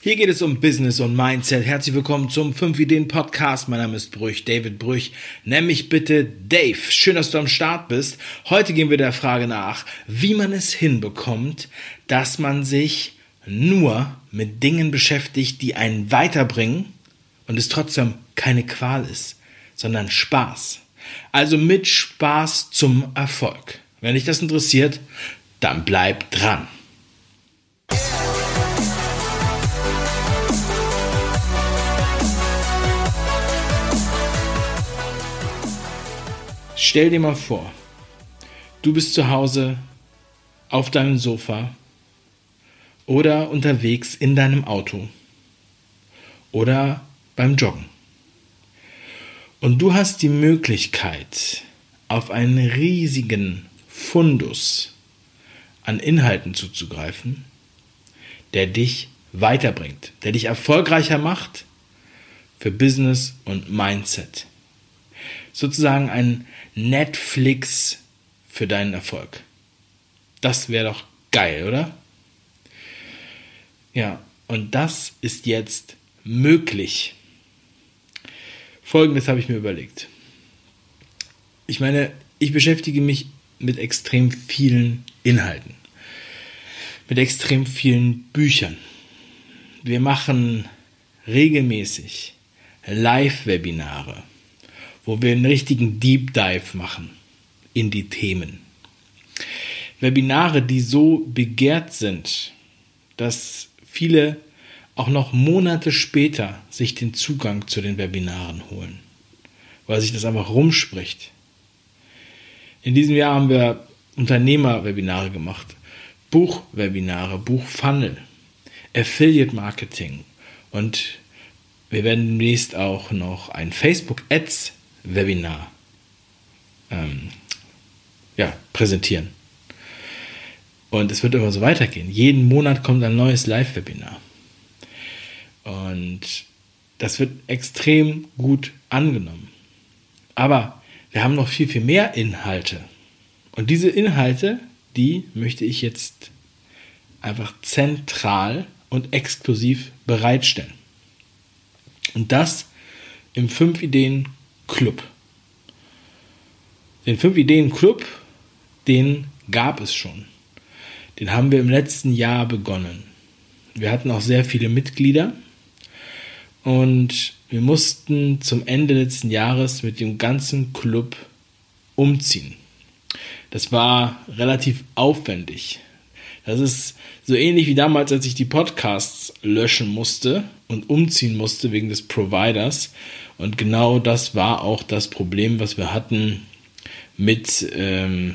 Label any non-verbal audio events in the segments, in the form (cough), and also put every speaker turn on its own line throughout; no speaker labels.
Hier geht es um Business und Mindset. Herzlich willkommen zum 5 Ideen Podcast. Mein Name ist Brüch, David Brüch. Nenn mich bitte Dave. Schön, dass du am Start bist. Heute gehen wir der Frage nach, wie man es hinbekommt, dass man sich nur mit Dingen beschäftigt, die einen weiterbringen und es trotzdem keine Qual ist, sondern Spaß. Also mit Spaß zum Erfolg. Wenn dich das interessiert, dann bleib dran. Stell dir mal vor, du bist zu Hause auf deinem Sofa oder unterwegs in deinem Auto oder beim Joggen. Und du hast die Möglichkeit, auf einen riesigen Fundus an Inhalten zuzugreifen, der dich weiterbringt, der dich erfolgreicher macht für Business und Mindset sozusagen ein Netflix für deinen Erfolg. Das wäre doch geil, oder? Ja, und das ist jetzt möglich. Folgendes habe ich mir überlegt. Ich meine, ich beschäftige mich mit extrem vielen Inhalten, mit extrem vielen Büchern. Wir machen regelmäßig Live-Webinare wo wir einen richtigen Deep Dive machen in die Themen. Webinare, die so begehrt sind, dass viele auch noch Monate später sich den Zugang zu den Webinaren holen, weil sich das einfach rumspricht. In diesem Jahr haben wir Unternehmer-Webinare gemacht, Buchwebinare, Buchfunnel, Affiliate Marketing und wir werden demnächst auch noch ein Facebook Ads Webinar ähm, ja, präsentieren. Und es wird immer so weitergehen. Jeden Monat kommt ein neues Live-Webinar. Und das wird extrem gut angenommen. Aber wir haben noch viel, viel mehr Inhalte. Und diese Inhalte, die möchte ich jetzt einfach zentral und exklusiv bereitstellen. Und das im 5 Ideen Club. Den 5 Ideen Club, den gab es schon. Den haben wir im letzten Jahr begonnen. Wir hatten auch sehr viele Mitglieder und wir mussten zum Ende letzten Jahres mit dem ganzen Club umziehen. Das war relativ aufwendig. Das ist so ähnlich wie damals, als ich die Podcasts löschen musste und umziehen musste wegen des Providers. Und genau das war auch das Problem, was wir hatten mit ähm,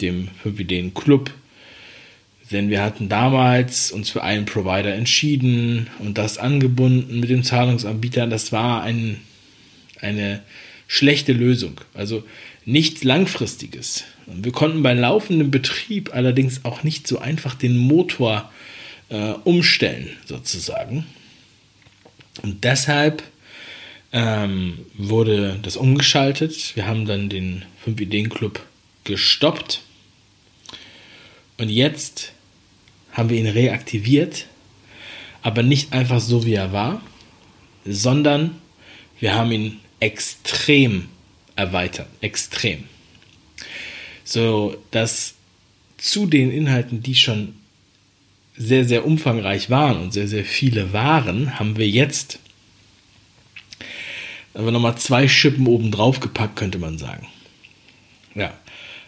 dem 5 Ideen Club. Denn wir hatten damals uns für einen Provider entschieden und das angebunden mit dem Zahlungsanbieter. Das war ein, eine schlechte Lösung. Also nichts Langfristiges. Und wir konnten bei laufendem Betrieb allerdings auch nicht so einfach den Motor äh, umstellen, sozusagen. Und deshalb ähm, wurde das umgeschaltet. Wir haben dann den 5-Ideen-Club gestoppt. Und jetzt haben wir ihn reaktiviert, aber nicht einfach so, wie er war, sondern wir haben ihn extrem erweitert. Extrem. So, dass zu den Inhalten, die schon sehr, sehr umfangreich waren und sehr, sehr viele waren, haben wir jetzt aber nochmal zwei Schippen oben drauf gepackt, könnte man sagen. Ja,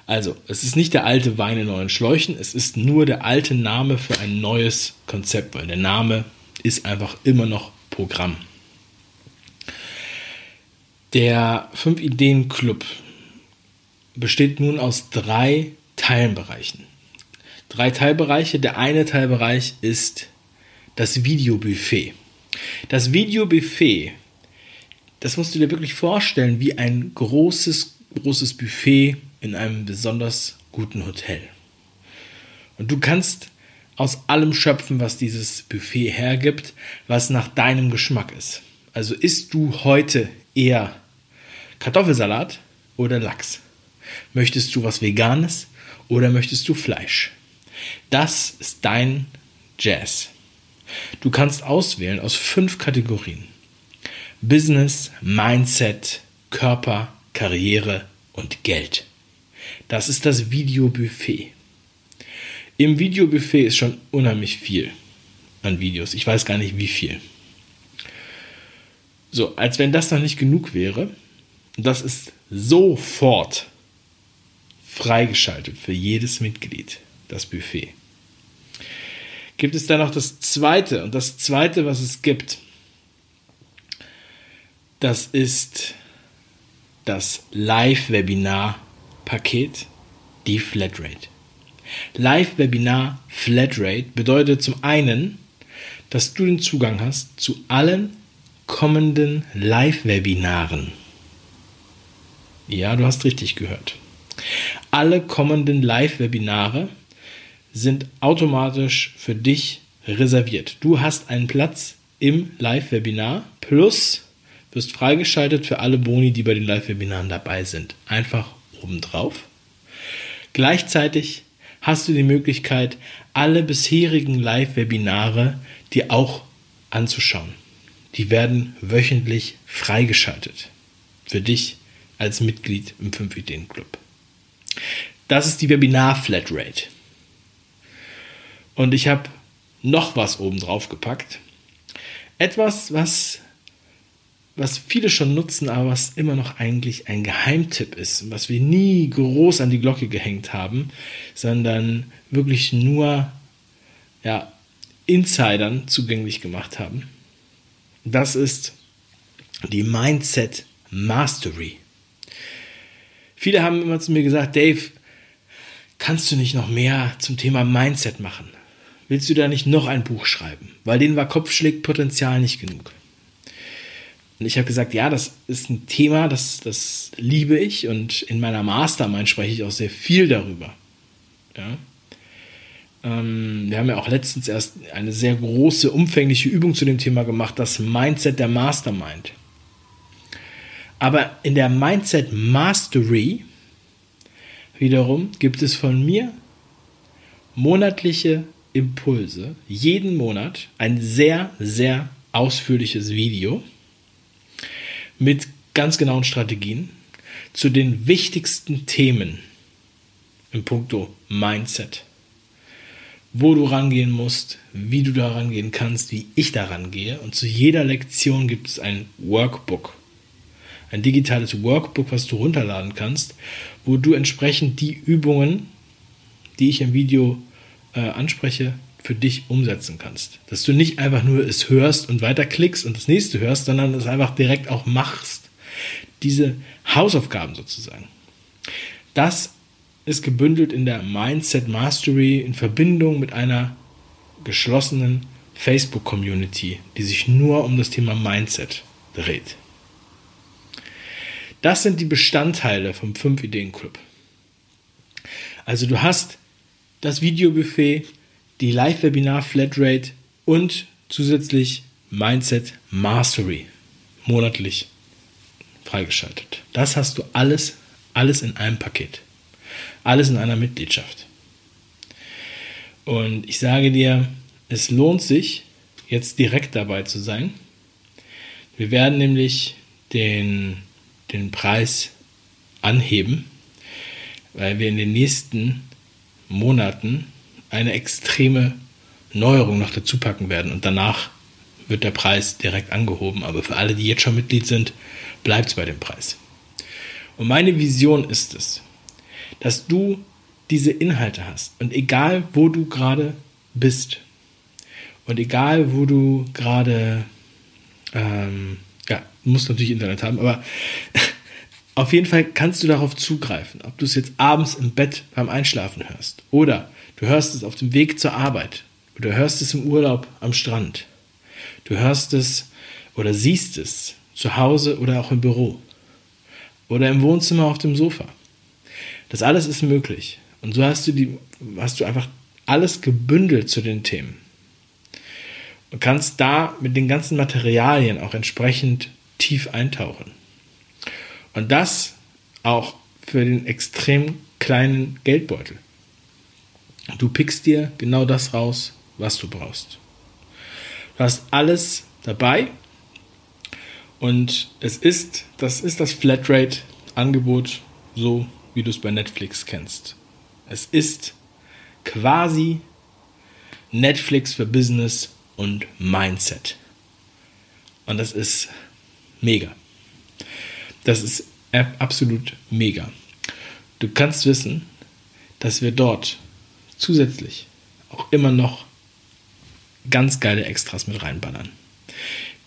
also es ist nicht der alte Wein in neuen Schläuchen, es ist nur der alte Name für ein neues Konzept, weil der Name ist einfach immer noch Programm. Der 5 Ideen Club besteht nun aus drei Teilbereichen. Drei Teilbereiche. Der eine Teilbereich ist das Videobuffet. Das Videobuffet das musst du dir wirklich vorstellen wie ein großes, großes Buffet in einem besonders guten Hotel. Und du kannst aus allem schöpfen, was dieses Buffet hergibt, was nach deinem Geschmack ist. Also isst du heute eher Kartoffelsalat oder Lachs? Möchtest du was Veganes oder möchtest du Fleisch? Das ist dein Jazz. Du kannst auswählen aus fünf Kategorien. Business, Mindset, Körper, Karriere und Geld. Das ist das Videobuffet. Im Videobuffet ist schon unheimlich viel an Videos. Ich weiß gar nicht wie viel. So, als wenn das noch nicht genug wäre, das ist sofort freigeschaltet für jedes Mitglied, das Buffet. Gibt es dann noch das zweite, und das zweite, was es gibt, das ist das Live-Webinar-Paket, die Flatrate. Live-Webinar Flatrate bedeutet zum einen, dass du den Zugang hast zu allen kommenden Live-Webinaren. Ja, du hast richtig gehört. Alle kommenden Live-Webinare sind automatisch für dich reserviert. Du hast einen Platz im Live-Webinar plus wirst freigeschaltet für alle Boni, die bei den Live-Webinaren dabei sind. Einfach obendrauf. Gleichzeitig hast du die Möglichkeit, alle bisherigen Live-Webinare dir auch anzuschauen. Die werden wöchentlich freigeschaltet. Für dich als Mitglied im 5-Ideen-Club. Das ist die Webinar-Flatrate. Und ich habe noch was oben drauf gepackt. Etwas, was was viele schon nutzen, aber was immer noch eigentlich ein Geheimtipp ist, was wir nie groß an die Glocke gehängt haben, sondern wirklich nur ja, Insidern zugänglich gemacht haben. Das ist die Mindset Mastery. Viele haben immer zu mir gesagt, Dave, kannst du nicht noch mehr zum Thema Mindset machen? Willst du da nicht noch ein Buch schreiben? Weil denen war Kopfschlägpotenzial nicht genug. Und ich habe gesagt, ja, das ist ein Thema, das, das liebe ich und in meiner Mastermind spreche ich auch sehr viel darüber. Ja. Ähm, wir haben ja auch letztens erst eine sehr große, umfängliche Übung zu dem Thema gemacht, das Mindset der Mastermind. Aber in der Mindset Mastery wiederum gibt es von mir monatliche Impulse, jeden Monat ein sehr, sehr ausführliches Video mit ganz genauen Strategien zu den wichtigsten Themen im Punkto Mindset. Wo du rangehen musst, wie du da rangehen kannst, wie ich da rangehe. Und zu jeder Lektion gibt es ein Workbook. Ein digitales Workbook, was du runterladen kannst, wo du entsprechend die Übungen, die ich im Video äh, anspreche, für dich umsetzen kannst. Dass du nicht einfach nur es hörst und weiterklickst und das nächste hörst, sondern es einfach direkt auch machst. Diese Hausaufgaben sozusagen. Das ist gebündelt in der Mindset Mastery in Verbindung mit einer geschlossenen Facebook-Community, die sich nur um das Thema Mindset dreht. Das sind die Bestandteile vom 5-Ideen-Club. Also du hast das Videobuffet, die Live-Webinar Flatrate und zusätzlich Mindset Mastery monatlich freigeschaltet. Das hast du alles, alles in einem Paket. Alles in einer Mitgliedschaft. Und ich sage dir, es lohnt sich, jetzt direkt dabei zu sein. Wir werden nämlich den, den Preis anheben, weil wir in den nächsten Monaten eine extreme Neuerung noch dazu packen werden und danach wird der Preis direkt angehoben. Aber für alle, die jetzt schon Mitglied sind, bleibt es bei dem Preis. Und meine Vision ist es, dass du diese Inhalte hast und egal wo du gerade bist und egal wo du gerade, ähm, ja, musst natürlich Internet haben, aber (laughs) auf jeden Fall kannst du darauf zugreifen, ob du es jetzt abends im Bett beim Einschlafen hörst oder Du hörst es auf dem Weg zur Arbeit. Du hörst es im Urlaub am Strand. Du hörst es oder siehst es zu Hause oder auch im Büro. Oder im Wohnzimmer auf dem Sofa. Das alles ist möglich. Und so hast du, die, hast du einfach alles gebündelt zu den Themen. Und kannst da mit den ganzen Materialien auch entsprechend tief eintauchen. Und das auch für den extrem kleinen Geldbeutel. Du pickst dir genau das raus, was du brauchst. Du hast alles dabei. Und es ist, das ist das Flatrate-Angebot, so wie du es bei Netflix kennst. Es ist quasi Netflix für Business und Mindset. Und das ist mega. Das ist absolut mega. Du kannst wissen, dass wir dort zusätzlich auch immer noch ganz geile Extras mit reinballern,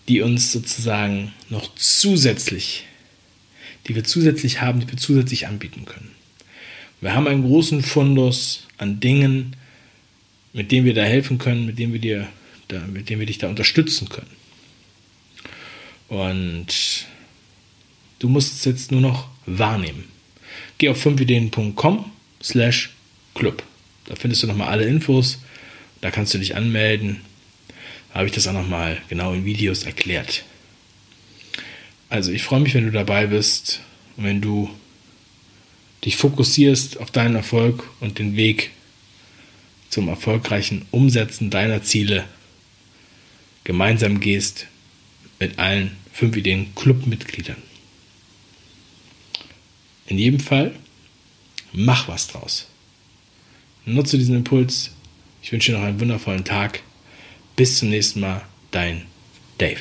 die uns sozusagen noch zusätzlich, die wir zusätzlich haben, die wir zusätzlich anbieten können. Wir haben einen großen Fundus an Dingen, mit denen wir da helfen können, mit denen wir dir, mit denen wir dich da unterstützen können. Und du musst es jetzt nur noch wahrnehmen. Geh auf 5ideen.com slash club. Da findest du nochmal alle Infos. Da kannst du dich anmelden. Da habe ich das auch nochmal genau in Videos erklärt. Also ich freue mich, wenn du dabei bist und wenn du dich fokussierst auf deinen Erfolg und den Weg zum erfolgreichen Umsetzen deiner Ziele gemeinsam gehst mit allen fünf Ideen Clubmitgliedern. In jedem Fall, mach was draus. Nutze diesen Impuls. Ich wünsche dir noch einen wundervollen Tag. Bis zum nächsten Mal, dein Dave.